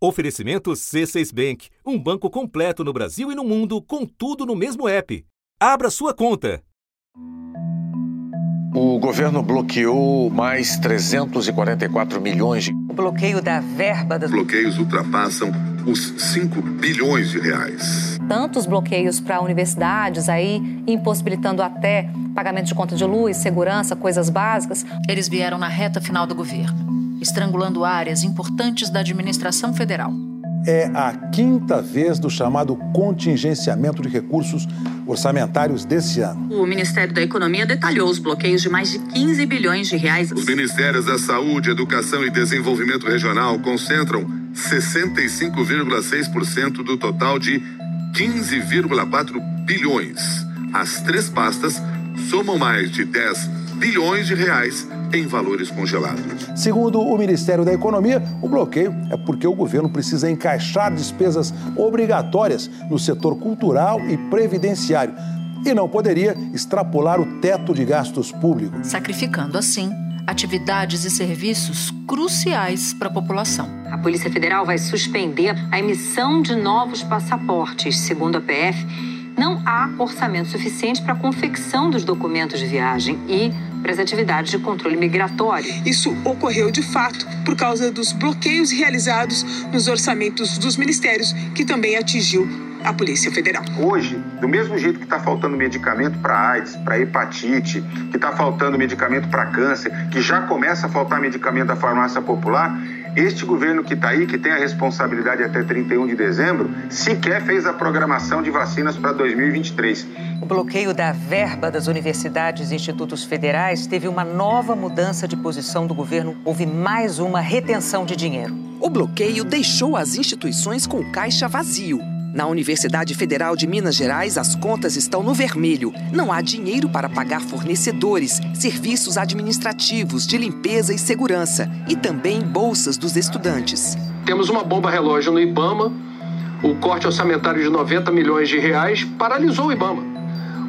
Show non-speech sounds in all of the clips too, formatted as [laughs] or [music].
Oferecimento C6 Bank, um banco completo no Brasil e no mundo, com tudo no mesmo app. Abra sua conta. O governo bloqueou mais 344 milhões de. O bloqueio da verba das. Bloqueios ultrapassam os 5 bilhões de reais. Tantos bloqueios para universidades aí, impossibilitando até pagamento de conta de luz, segurança, coisas básicas. Eles vieram na reta final do governo estrangulando áreas importantes da administração federal. É a quinta vez do chamado contingenciamento de recursos orçamentários desse ano. O Ministério da Economia detalhou os bloqueios de mais de 15 bilhões de reais. Os ministérios da Saúde, Educação e Desenvolvimento Regional concentram 65,6% do total de 15,4 bilhões. As três pastas somam mais de 10 bilhões de reais em valores congelados. Segundo o Ministério da Economia, o bloqueio é porque o governo precisa encaixar despesas obrigatórias no setor cultural e previdenciário e não poderia extrapolar o teto de gastos públicos. Sacrificando assim atividades e serviços cruciais para a população. A Polícia Federal vai suspender a emissão de novos passaportes, segundo a PF não há orçamento suficiente para a confecção dos documentos de viagem e para as atividades de controle migratório. Isso ocorreu de fato por causa dos bloqueios realizados nos orçamentos dos ministérios, que também atingiu a Polícia Federal. Hoje, do mesmo jeito que está faltando medicamento para AIDS, para hepatite, que está faltando medicamento para câncer, que já começa a faltar medicamento da farmácia popular, este governo que está aí, que tem a responsabilidade até 31 de dezembro, sequer fez a programação de vacinas para 2023. O bloqueio da verba das universidades e institutos federais teve uma nova mudança de posição do governo. Houve mais uma retenção de dinheiro. O bloqueio deixou as instituições com o caixa vazio. Na Universidade Federal de Minas Gerais, as contas estão no vermelho. Não há dinheiro para pagar fornecedores, serviços administrativos, de limpeza e segurança e também bolsas dos estudantes. Temos uma bomba relógio no IBAMA. O corte orçamentário de 90 milhões de reais paralisou o IBAMA.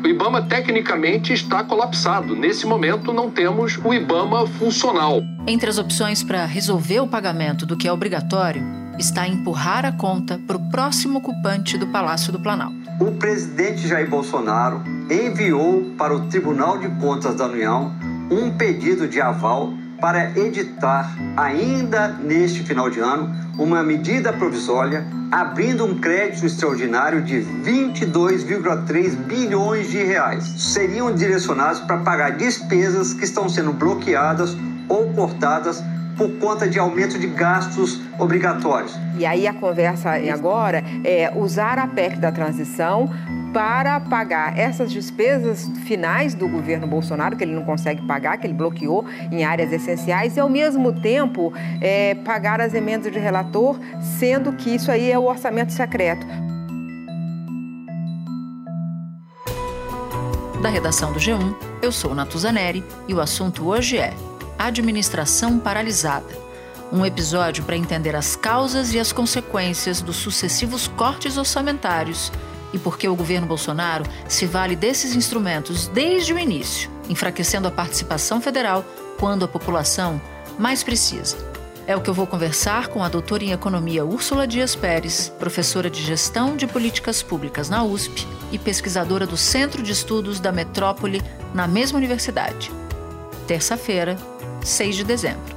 O IBAMA tecnicamente está colapsado. Nesse momento, não temos o IBAMA funcional. Entre as opções para resolver o pagamento do que é obrigatório, está a empurrar a conta para o próximo ocupante do Palácio do Planalto. O presidente Jair Bolsonaro enviou para o Tribunal de Contas da União um pedido de aval para editar, ainda neste final de ano, uma medida provisória abrindo um crédito extraordinário de 22,3 bilhões de reais. Seriam direcionados para pagar despesas que estão sendo bloqueadas ou cortadas por conta de aumento de gastos obrigatórios. E aí a conversa agora é usar a PEC da transição para pagar essas despesas finais do governo Bolsonaro, que ele não consegue pagar, que ele bloqueou em áreas essenciais, e ao mesmo tempo é, pagar as emendas de relator, sendo que isso aí é o orçamento secreto. Da redação do G1, eu sou Natuzaneri e o assunto hoje é Administração Paralisada. Um episódio para entender as causas e as consequências dos sucessivos cortes orçamentários e por que o governo Bolsonaro se vale desses instrumentos desde o início, enfraquecendo a participação federal quando a população mais precisa. É o que eu vou conversar com a doutora em economia Úrsula Dias Pérez, professora de gestão de políticas públicas na USP e pesquisadora do Centro de Estudos da Metrópole na mesma universidade. Terça-feira, 6 de dezembro.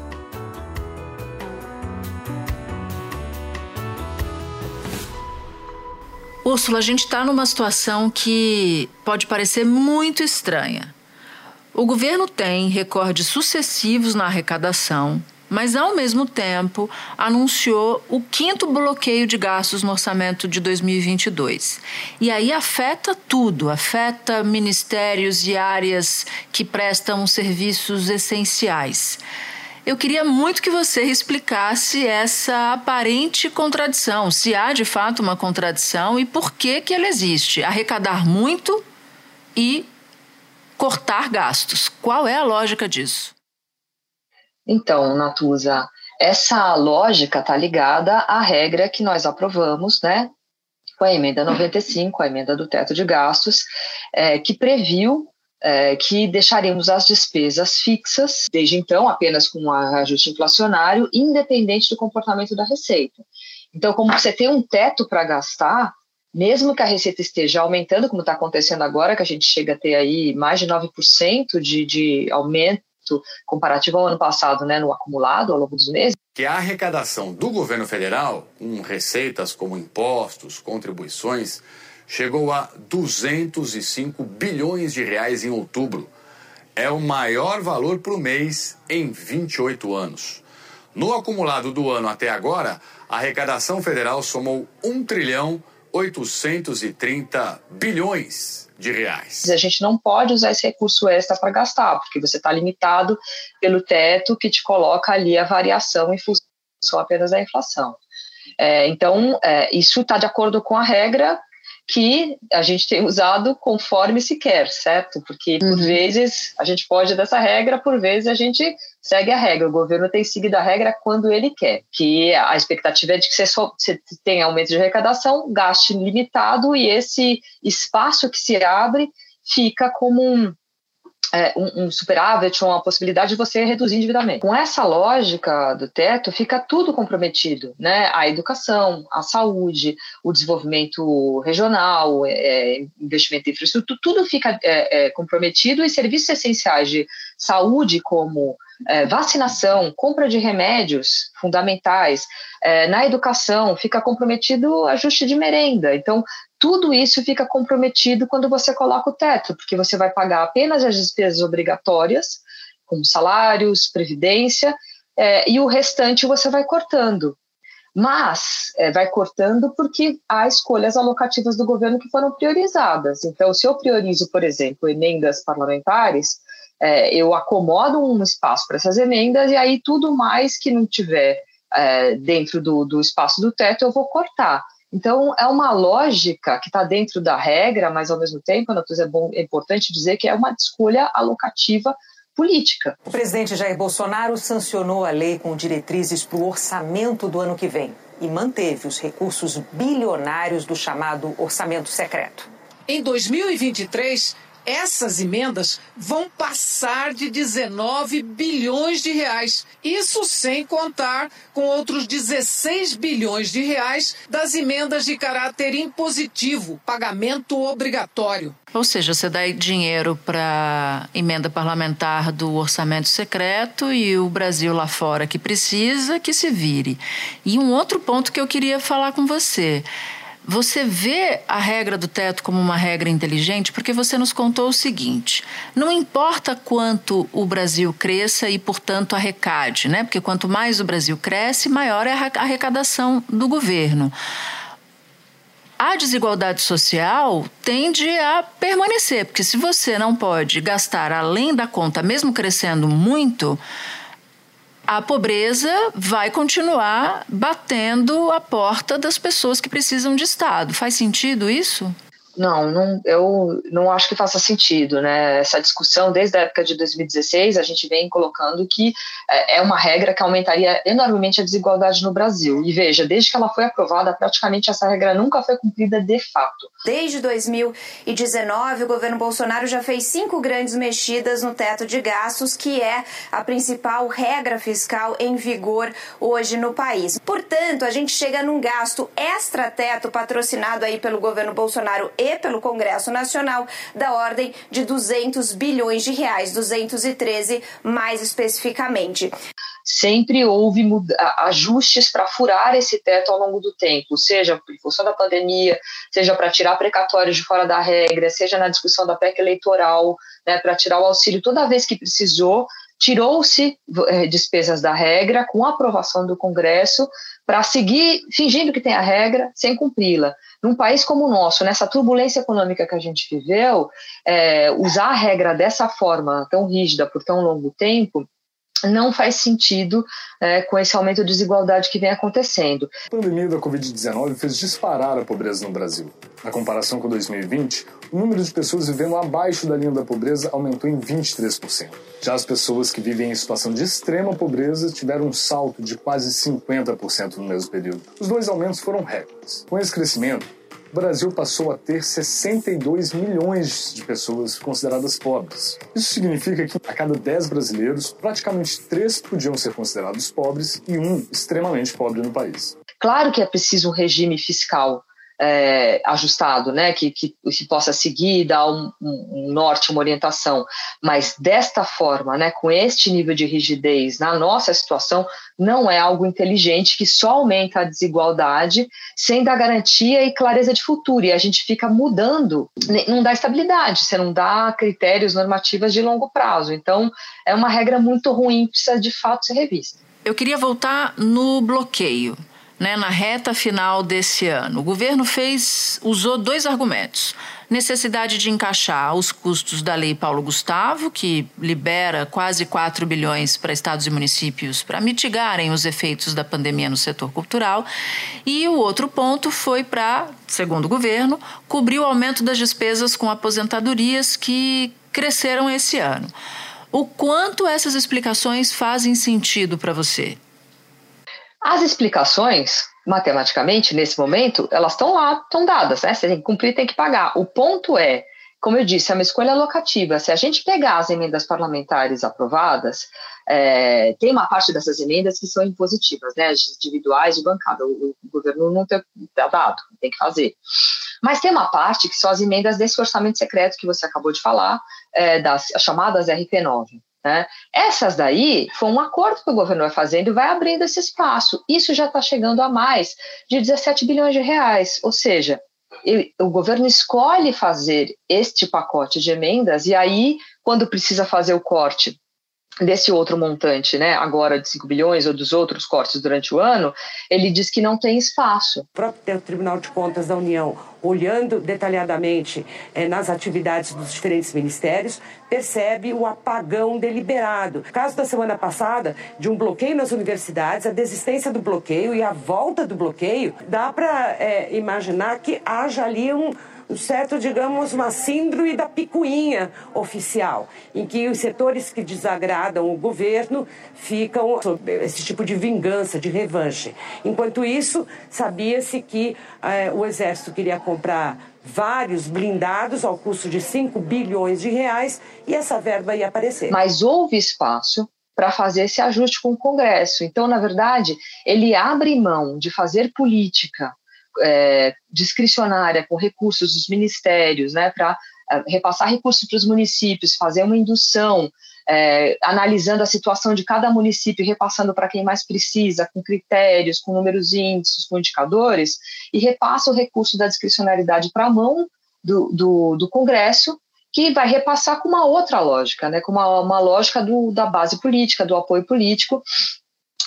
Úrsula, a gente está numa situação que pode parecer muito estranha. O governo tem recordes sucessivos na arrecadação, mas ao mesmo tempo anunciou o quinto bloqueio de gastos no orçamento de 2022. E aí afeta tudo, afeta ministérios e áreas que prestam serviços essenciais. Eu queria muito que você [laughs] explicasse essa aparente contradição, se há de fato uma contradição e por que que ela existe. Arrecadar muito e cortar gastos. Qual é a lógica disso? Então, Natuza, essa lógica está ligada à regra que nós aprovamos, né, com a emenda 95, a emenda do teto de gastos, é, que previu é, que deixaríamos as despesas fixas, desde então apenas com um ajuste inflacionário, independente do comportamento da receita. Então, como você tem um teto para gastar, mesmo que a receita esteja aumentando, como está acontecendo agora, que a gente chega a ter aí mais de 9% de, de aumento comparativo ao ano passado, né, no acumulado ao longo dos meses. Que a arrecadação do governo federal, com receitas como impostos, contribuições, chegou a 205 bilhões de reais em outubro. É o maior valor por mês em 28 anos. No acumulado do ano até agora, a arrecadação federal somou 1 trilhão 830 bilhões de reais. A gente não pode usar esse recurso extra para gastar, porque você está limitado pelo teto que te coloca ali a variação em função apenas da inflação. É, então, é, isso está de acordo com a regra que a gente tem usado conforme se quer, certo? Porque por uhum. vezes a gente pode dessa regra, por vezes a gente segue a regra. O governo tem seguido a regra quando ele quer, que a expectativa é de que você, só, você tenha aumento de arrecadação, gaste limitado e esse espaço que se abre fica como um, é, um, um superávit ou uma possibilidade de você reduzir endividamento. Com essa lógica do teto, fica tudo comprometido, né? A educação, a saúde, o desenvolvimento regional, é, investimento em infraestrutura, tudo fica é, é comprometido e serviços essenciais de saúde, como é, vacinação, compra de remédios fundamentais, é, na educação fica comprometido ajuste de merenda. Então, tudo isso fica comprometido quando você coloca o teto, porque você vai pagar apenas as despesas obrigatórias, como salários, previdência, é, e o restante você vai cortando. Mas é, vai cortando porque há escolhas alocativas do governo que foram priorizadas. Então, se eu priorizo, por exemplo, emendas parlamentares, é, eu acomodo um espaço para essas emendas e aí tudo mais que não tiver é, dentro do, do espaço do teto eu vou cortar. Então, é uma lógica que está dentro da regra, mas ao mesmo tempo, Natuza, é, bom, é importante dizer que é uma escolha alocativa política. O presidente Jair Bolsonaro sancionou a lei com diretrizes para o orçamento do ano que vem e manteve os recursos bilionários do chamado orçamento secreto. Em 2023, essas emendas vão passar de 19 bilhões de reais. Isso sem contar com outros 16 bilhões de reais das emendas de caráter impositivo, pagamento obrigatório. Ou seja, você dá dinheiro para emenda parlamentar do orçamento secreto e o Brasil lá fora que precisa que se vire. E um outro ponto que eu queria falar com você. Você vê a regra do teto como uma regra inteligente porque você nos contou o seguinte: não importa quanto o Brasil cresça e, portanto, arrecade, né? Porque quanto mais o Brasil cresce, maior é a arrecadação do governo. A desigualdade social tende a permanecer, porque se você não pode gastar além da conta, mesmo crescendo muito, a pobreza vai continuar batendo a porta das pessoas que precisam de Estado. Faz sentido isso? Não, não, eu não acho que faça sentido, né? Essa discussão desde a época de 2016 a gente vem colocando que é, é uma regra que aumentaria enormemente a desigualdade no Brasil. E veja, desde que ela foi aprovada, praticamente essa regra nunca foi cumprida de fato. Desde 2019, o governo Bolsonaro já fez cinco grandes mexidas no teto de gastos, que é a principal regra fiscal em vigor hoje no país. Portanto, a gente chega num gasto extra-teto patrocinado aí pelo governo Bolsonaro e pelo Congresso Nacional da ordem de 200 bilhões de reais, 213 mais especificamente. Sempre houve ajustes para furar esse teto ao longo do tempo, seja em função da pandemia, seja para tirar precatórios de fora da regra, seja na discussão da PEC eleitoral, né, para tirar o auxílio toda vez que precisou, tirou-se eh, despesas da regra com aprovação do Congresso para seguir fingindo que tem a regra sem cumpri-la. Num país como o nosso, nessa turbulência econômica que a gente viveu, é, usar a regra dessa forma tão rígida por tão longo tempo não faz sentido é, com esse aumento de desigualdade que vem acontecendo. A pandemia da Covid-19 fez disparar a pobreza no Brasil. Na comparação com 2020, o número de pessoas vivendo abaixo da linha da pobreza aumentou em 23%. Já as pessoas que vivem em situação de extrema pobreza tiveram um salto de quase 50% no mesmo período. Os dois aumentos foram recordes. Com esse crescimento, o Brasil passou a ter 62 milhões de pessoas consideradas pobres. Isso significa que a cada 10 brasileiros, praticamente 3 podiam ser considerados pobres e um extremamente pobre no país. Claro que é preciso um regime fiscal é, ajustado, né, que, que se possa seguir, dar um, um, norte, uma orientação, mas desta forma, né, com este nível de rigidez na nossa situação, não é algo inteligente que só aumenta a desigualdade sem dar garantia e clareza de futuro, e a gente fica mudando, não dá estabilidade, você não dá critérios normativas de longo prazo, então é uma regra muito ruim, precisa de fato ser revista. Eu queria voltar no bloqueio né, na reta final desse ano. O governo fez, usou dois argumentos. Necessidade de encaixar os custos da Lei Paulo Gustavo, que libera quase 4 bilhões para estados e municípios para mitigarem os efeitos da pandemia no setor cultural. E o outro ponto foi para, segundo o governo, cobrir o aumento das despesas com aposentadorias que cresceram esse ano. O quanto essas explicações fazem sentido para você? As explicações, matematicamente, nesse momento, elas estão lá, estão dadas, né? Você tem que cumprir, tem que pagar. O ponto é, como eu disse, é uma escolha locativa. Se a gente pegar as emendas parlamentares aprovadas, é, tem uma parte dessas emendas que são impositivas, né? As individuais de bancada. O, o governo não tem dado, tem que fazer. Mas tem uma parte que são as emendas desse orçamento secreto que você acabou de falar, é, das chamadas RP9. Né? Essas daí foi um acordo que o governo vai fazendo e vai abrindo esse espaço. Isso já está chegando a mais de 17 bilhões de reais. Ou seja, o governo escolhe fazer este pacote de emendas e aí, quando precisa fazer o corte desse outro montante, né, agora de 5 bilhões ou dos outros cortes durante o ano, ele diz que não tem espaço. O próprio Tribunal de Contas da União, olhando detalhadamente eh, nas atividades dos diferentes ministérios, percebe o apagão deliberado. Caso da semana passada, de um bloqueio nas universidades, a desistência do bloqueio e a volta do bloqueio, dá para eh, imaginar que haja ali um certo, digamos, uma síndrome da picuinha oficial, em que os setores que desagradam o governo ficam sob esse tipo de vingança, de revanche. Enquanto isso, sabia-se que eh, o Exército queria comprar vários blindados ao custo de 5 bilhões de reais e essa verba ia aparecer. Mas houve espaço para fazer esse ajuste com o Congresso. Então, na verdade, ele abre mão de fazer política é, discricionária com recursos dos ministérios, né, para é, repassar recursos para os municípios, fazer uma indução, é, analisando a situação de cada município, repassando para quem mais precisa, com critérios, com números índices, com indicadores, e repassa o recurso da discricionariedade para a mão do, do, do, Congresso, que vai repassar com uma outra lógica, né, com uma, uma lógica do, da base política, do apoio político,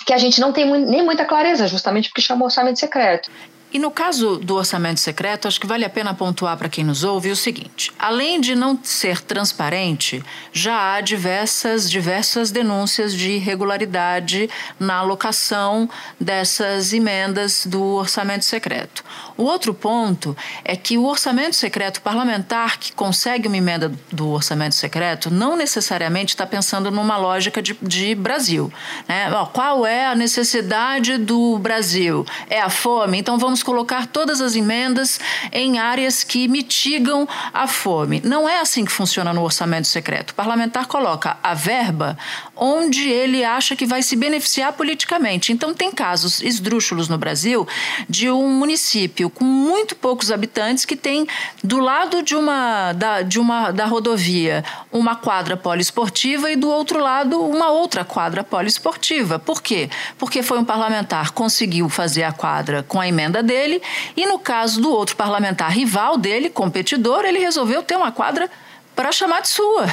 que a gente não tem nem muita clareza, justamente porque chama orçamento secreto. E no caso do orçamento secreto, acho que vale a pena pontuar para quem nos ouve o seguinte: além de não ser transparente, já há diversas, diversas denúncias de irregularidade na alocação dessas emendas do orçamento secreto. O outro ponto é que o orçamento secreto parlamentar que consegue uma emenda do orçamento secreto não necessariamente está pensando numa lógica de, de Brasil. Né? Qual é a necessidade do Brasil? É a fome? Então vamos colocar todas as emendas em áreas que mitigam a fome. Não é assim que funciona no orçamento secreto. O parlamentar coloca a verba onde ele acha que vai se beneficiar politicamente. Então, tem casos esdrúxulos no Brasil de um município com muito poucos habitantes que tem do lado de uma da, de uma da rodovia uma quadra poliesportiva e do outro lado uma outra quadra poliesportiva. Por quê? Porque foi um parlamentar conseguiu fazer a quadra com a emenda dele e no caso do outro parlamentar rival dele, competidor, ele resolveu ter uma quadra para chamar de sua.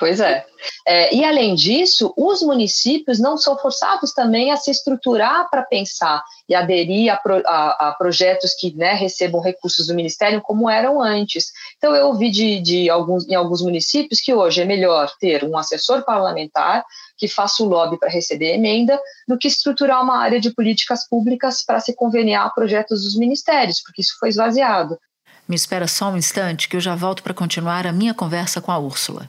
Pois é. é. E além disso, os municípios não são forçados também a se estruturar para pensar e aderir a, pro, a, a projetos que né, recebam recursos do Ministério como eram antes. Então, eu ouvi de, de alguns, em alguns municípios que hoje é melhor ter um assessor parlamentar que faça o lobby para receber emenda do que estruturar uma área de políticas públicas para se conveniar a projetos dos ministérios, porque isso foi esvaziado. Me espera só um instante que eu já volto para continuar a minha conversa com a Úrsula.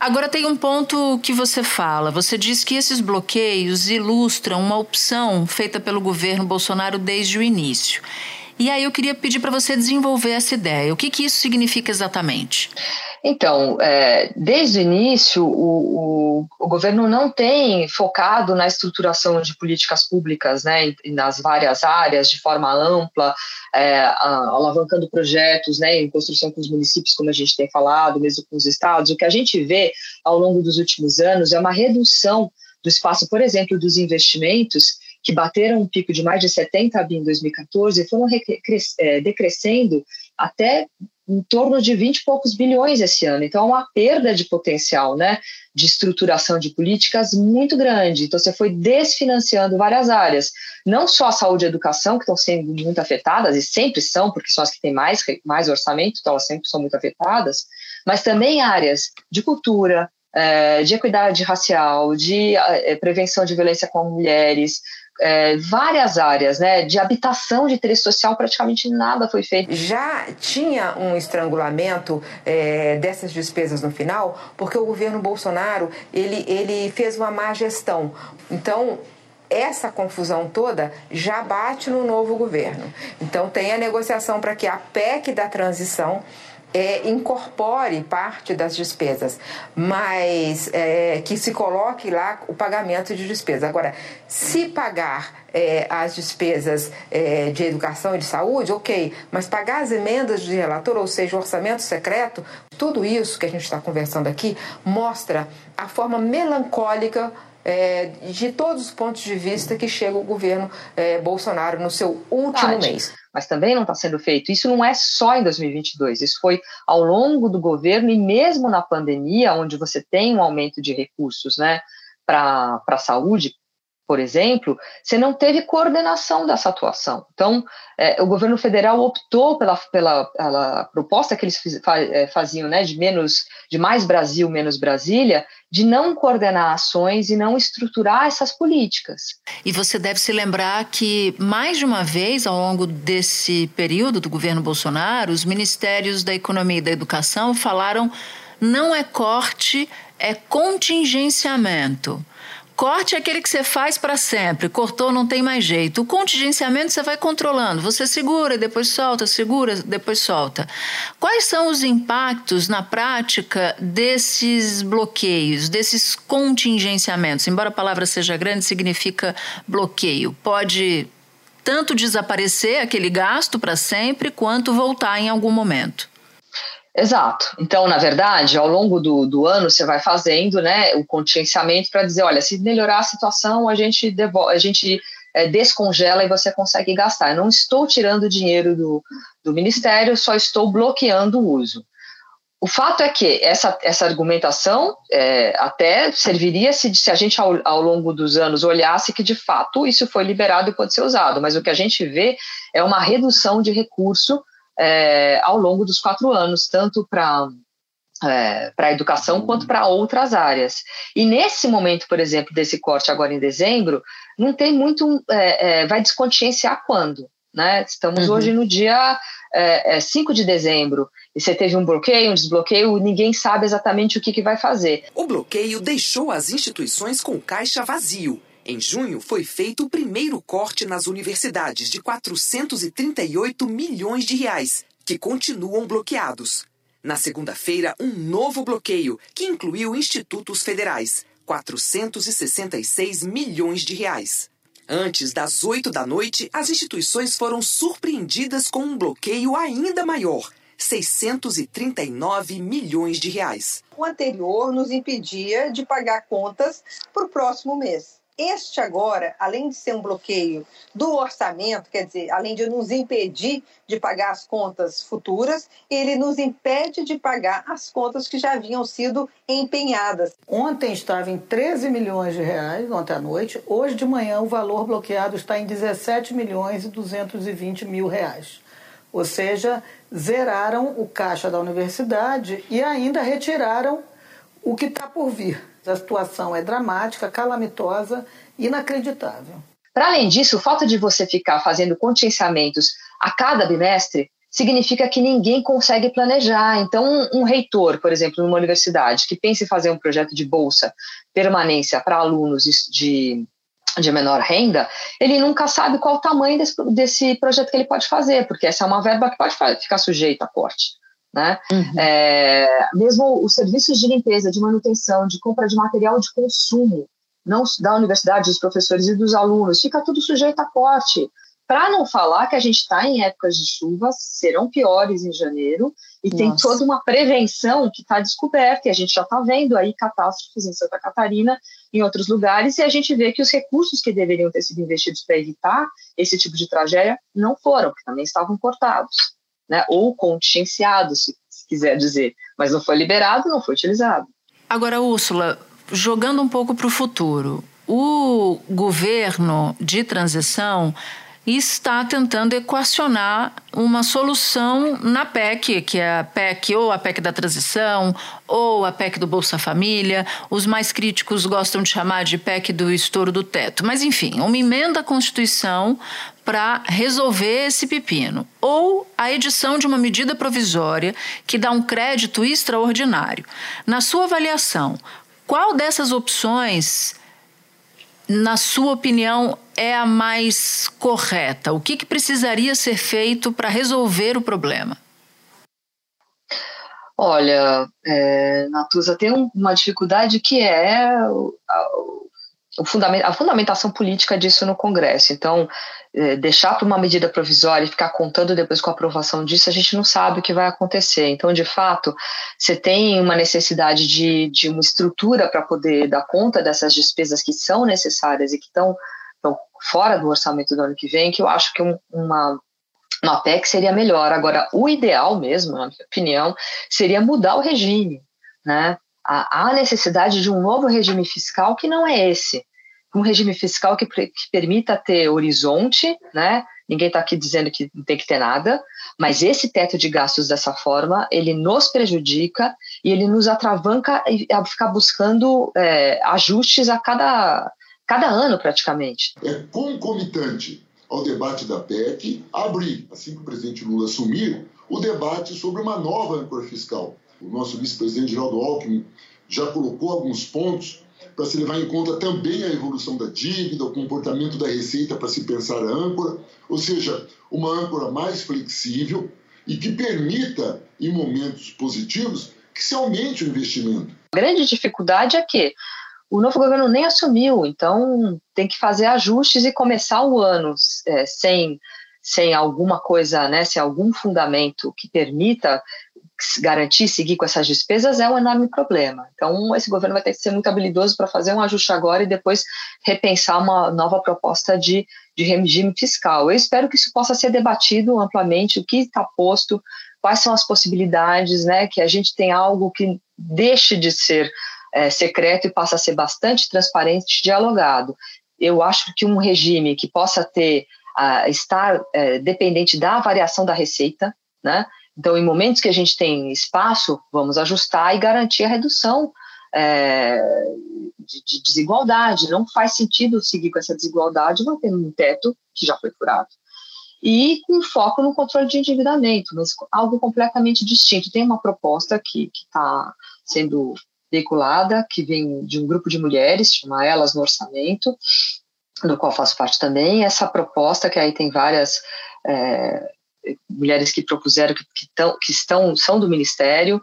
Agora tem um ponto que você fala. Você diz que esses bloqueios ilustram uma opção feita pelo governo Bolsonaro desde o início. E aí eu queria pedir para você desenvolver essa ideia. O que, que isso significa exatamente? Então, é, desde o início, o, o, o, governo não tem focado na estruturação de políticas públicas né, nas várias áreas de forma ampla, é, alavancando projetos né, em construção com os municípios, como a gente tem falado, mesmo com os estados. O que a gente vê ao longo dos últimos anos é uma redução do espaço, por exemplo, dos investimentos que bateram um pico de mais de 70 bi em 2014 e foram é, decrescendo até em torno de 20 e poucos bilhões esse ano. Então, é uma perda de potencial, né, de estruturação de políticas muito grande. Então, você foi desfinanciando várias áreas, não só a saúde e a educação, que estão sendo muito afetadas, e sempre são, porque são as que têm mais, mais orçamento, então elas sempre são muito afetadas, mas também áreas de cultura, é, de equidade racial, de é, prevenção de violência com mulheres, é, várias áreas, né? De habitação de interesse social, praticamente nada foi feito. Já tinha um estrangulamento é, dessas despesas no final, porque o governo Bolsonaro ele, ele fez uma má gestão. Então, essa confusão toda já bate no novo governo. Então, tem a negociação para que a PEC da transição é, incorpore parte das despesas, mas é, que se coloque lá o pagamento de despesas. Agora, se pagar é, as despesas é, de educação e de saúde, ok, mas pagar as emendas de relator, ou seja, o orçamento secreto, tudo isso que a gente está conversando aqui mostra a forma melancólica é, de todos os pontos de vista que chega o governo é, Bolsonaro no seu último mês. Mas também não está sendo feito. Isso não é só em 2022, isso foi ao longo do governo e mesmo na pandemia, onde você tem um aumento de recursos né, para a saúde, por exemplo, você não teve coordenação dessa atuação. Então, é, o governo federal optou pela, pela, pela proposta que eles é, faziam, né, de menos, de mais Brasil, menos Brasília, de não coordenar ações e não estruturar essas políticas. E você deve se lembrar que mais de uma vez ao longo desse período do governo Bolsonaro, os ministérios da Economia e da Educação falaram não é corte, é contingenciamento. Corte é aquele que você faz para sempre. Cortou, não tem mais jeito. O contingenciamento você vai controlando. Você segura, depois solta, segura, depois solta. Quais são os impactos na prática desses bloqueios, desses contingenciamentos? Embora a palavra seja grande, significa bloqueio. Pode tanto desaparecer aquele gasto para sempre, quanto voltar em algum momento. Exato. Então, na verdade, ao longo do, do ano, você vai fazendo né, o contingenciamento para dizer: olha, se melhorar a situação, a gente, a gente é, descongela e você consegue gastar. Eu não estou tirando dinheiro do, do Ministério, só estou bloqueando o uso. O fato é que essa, essa argumentação é, até serviria se, se a gente, ao, ao longo dos anos, olhasse que de fato isso foi liberado e pode ser usado, mas o que a gente vê é uma redução de recurso é, ao longo dos quatro anos, tanto para é, para a educação quanto para outras áreas. E nesse momento, por exemplo, desse corte agora em dezembro, não tem muito. É, é, vai desconscienciar quando? Né? Estamos uhum. hoje no dia é, 5 é, de dezembro e você teve um bloqueio, um desbloqueio, ninguém sabe exatamente o que, que vai fazer. O bloqueio deixou as instituições com caixa vazio. Em junho, foi feito o primeiro corte nas universidades de 438 milhões de reais, que continuam bloqueados. Na segunda-feira, um novo bloqueio, que incluiu institutos federais, 466 milhões de reais. Antes das 8 da noite, as instituições foram surpreendidas com um bloqueio ainda maior, 639 milhões de reais. O anterior nos impedia de pagar contas para o próximo mês. Este agora, além de ser um bloqueio do orçamento, quer dizer, além de nos impedir de pagar as contas futuras, ele nos impede de pagar as contas que já haviam sido empenhadas. Ontem estava em 13 milhões de reais, ontem à noite. Hoje de manhã o valor bloqueado está em 17 milhões e 220 mil reais. Ou seja, zeraram o caixa da universidade e ainda retiraram o que está por vir. A situação é dramática, calamitosa, inacreditável. Para além disso, o fato de você ficar fazendo contingenciamentos a cada bimestre significa que ninguém consegue planejar. Então, um, reitor, por exemplo, numa universidade, que pense em fazer um projeto de bolsa permanência para alunos de, de menor renda, ele nunca sabe qual o tamanho desse, desse projeto que ele pode fazer, porque essa é uma verba que pode ficar sujeita a corte. Né? Uhum. É, mesmo os serviços de limpeza, de manutenção, de compra de material de consumo, não da universidade, dos professores e dos alunos, fica tudo sujeito a corte. Para não falar que a gente está em épocas de chuva, serão piores em janeiro, e Nossa. tem toda uma prevenção que está descoberta, e a gente já está vendo aí catástrofes em Santa Catarina, em outros lugares, e a gente vê que os recursos que deveriam ter sido investidos para evitar esse tipo de tragédia não foram, porque também estavam cortados, né? ou contingenciados, se, se quiser dizer, mas não foi liberado, não foi utilizado. Agora, Úrsula, jogando um pouco para o futuro, o governo de transição está tentando equacionar uma solução na PEC, que é a PEC ou a PEC da transição ou a PEC do Bolsa Família. Os mais críticos gostam de chamar de PEC do estouro do teto. Mas, enfim, uma emenda à Constituição para resolver esse pepino. Ou a edição de uma medida provisória que dá um crédito extraordinário. Na sua avaliação, qual dessas opções na sua opinião, é a mais correta? O que, que precisaria ser feito para resolver o problema? Olha, é, Natuza tem uma dificuldade que é o, a, o a fundamentação política disso no Congresso. Então, deixar para uma medida provisória e ficar contando depois com a aprovação disso, a gente não sabe o que vai acontecer. Então, de fato, você tem uma necessidade de, de uma estrutura para poder dar conta dessas despesas que são necessárias e que estão, estão fora do orçamento do ano que vem, que eu acho que um, uma, uma PEC seria melhor. Agora, o ideal mesmo, na minha opinião, seria mudar o regime, né? Há necessidade de um novo regime fiscal que não é esse um regime fiscal que, que permita ter horizonte, né? Ninguém está aqui dizendo que não tem que ter nada, mas esse teto de gastos dessa forma, ele nos prejudica e ele nos atravanca a ficar buscando é, ajustes a cada, cada ano, praticamente. É concomitante ao debate da PEC abrir, assim que o presidente Lula assumir, o debate sobre uma nova âncora fiscal. O nosso vice-presidente Geraldo Alckmin já colocou alguns pontos para se levar em conta também a evolução da dívida, o comportamento da receita para se pensar a âncora, ou seja, uma âncora mais flexível e que permita, em momentos positivos, que se aumente o investimento. A grande dificuldade é que o novo governo nem assumiu, então tem que fazer ajustes e começar o ano é, sem, sem alguma coisa, né, sem algum fundamento que permita garantir seguir com essas despesas é um enorme problema. Então, esse governo vai ter que ser muito habilidoso para fazer um ajuste agora e depois repensar uma nova proposta de, de regime fiscal. Eu espero que isso possa ser debatido amplamente, o que está posto, quais são as possibilidades, né, que a gente tem algo que deixe de ser é, secreto e passa a ser bastante transparente dialogado. Eu acho que um regime que possa ter, uh, estar uh, dependente da variação da receita, né, então, em momentos que a gente tem espaço, vamos ajustar e garantir a redução é, de, de, desigualdade. Não faz sentido seguir com essa desigualdade mantendo um teto que já foi furado. E com foco no controle de endividamento, mas algo completamente distinto. Tem uma proposta que está sendo veiculada, que vem de um grupo de mulheres, chama Elas no Orçamento, do qual faço parte também. Essa proposta, que aí tem várias é, mulheres que propuseram, que, que, tão, que estão, são do Ministério,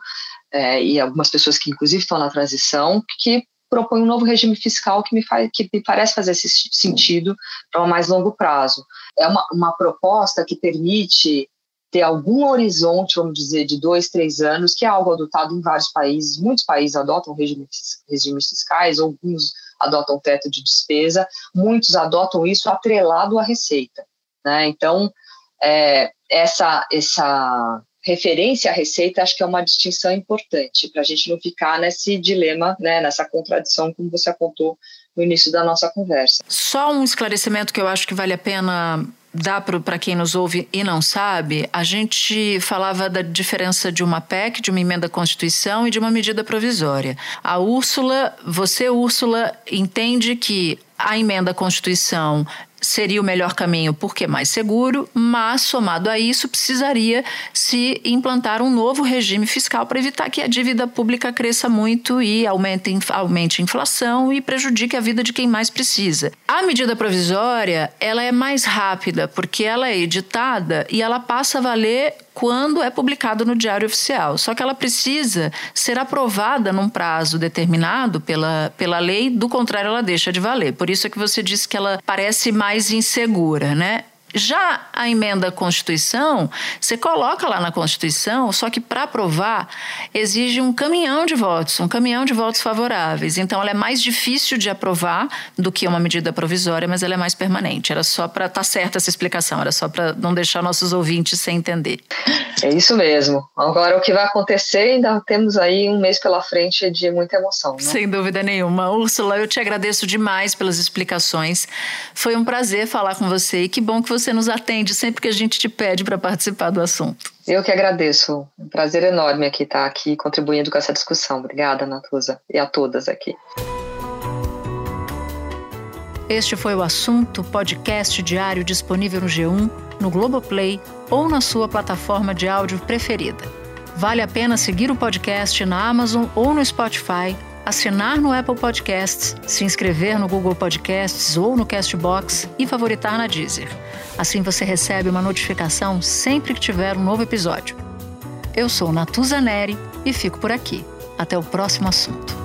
é, e algumas pessoas que inclusive estão na transição, que propõe um novo regime fiscal que me, faz, que me parece fazer esse sentido para um mais longo prazo. É uma, uma proposta que permite ter algum horizonte, vamos dizer, de dois, três anos, que é algo adotado em vários países. Muitos países adotam regime, regimes fiscais, alguns adotam teto de despesa, muitos adotam isso atrelado à receita. Né? Então, é, essa, essa referência à receita acho que é uma distinção importante para a gente não ficar nesse dilema, né, nessa contradição como você apontou no início da nossa conversa. Só um esclarecimento que eu acho que vale a pena dar para quem nos ouve e não sabe, a gente falava da diferença de uma PEC, de uma emenda à Constituição e de uma medida provisória. A Úrsula, você, Úrsula, entende que a emenda à Constituição seria o melhor caminho porque é mais seguro, mas somado a isso precisaria se implantar um novo regime fiscal para evitar que a dívida pública cresça muito e aumente, aumente a inflação e prejudique a vida de quem mais precisa. A medida provisória ela é mais rápida porque ela é editada e ela passa a valer quando é publicado no Diário Oficial. Só que ela precisa ser aprovada num prazo determinado pela, pela lei, do contrário, ela deixa de valer. Por isso é que você disse que ela parece mais insegura, né? Já a emenda à Constituição, você coloca lá na Constituição, só que para aprovar exige um caminhão de votos, um caminhão de votos favoráveis. Então ela é mais difícil de aprovar do que uma medida provisória, mas ela é mais permanente. Era só para estar tá certa essa explicação, era só para não deixar nossos ouvintes sem entender. É isso mesmo. Agora o que vai acontecer, ainda temos aí um mês pela frente de muita emoção. Né? Sem dúvida nenhuma. Úrsula, eu te agradeço demais pelas explicações. Foi um prazer falar com você e que bom que você você nos atende sempre que a gente te pede para participar do assunto. Eu que agradeço. Um prazer enorme aqui estar aqui contribuindo com essa discussão. Obrigada, Natuza, e a todas aqui. Este foi o assunto podcast diário disponível no G1, no Globoplay ou na sua plataforma de áudio preferida. Vale a pena seguir o podcast na Amazon ou no Spotify assinar no Apple Podcasts, se inscrever no Google Podcasts ou no Castbox e favoritar na Deezer. Assim você recebe uma notificação sempre que tiver um novo episódio. Eu sou Natuza Neri e fico por aqui. Até o próximo assunto.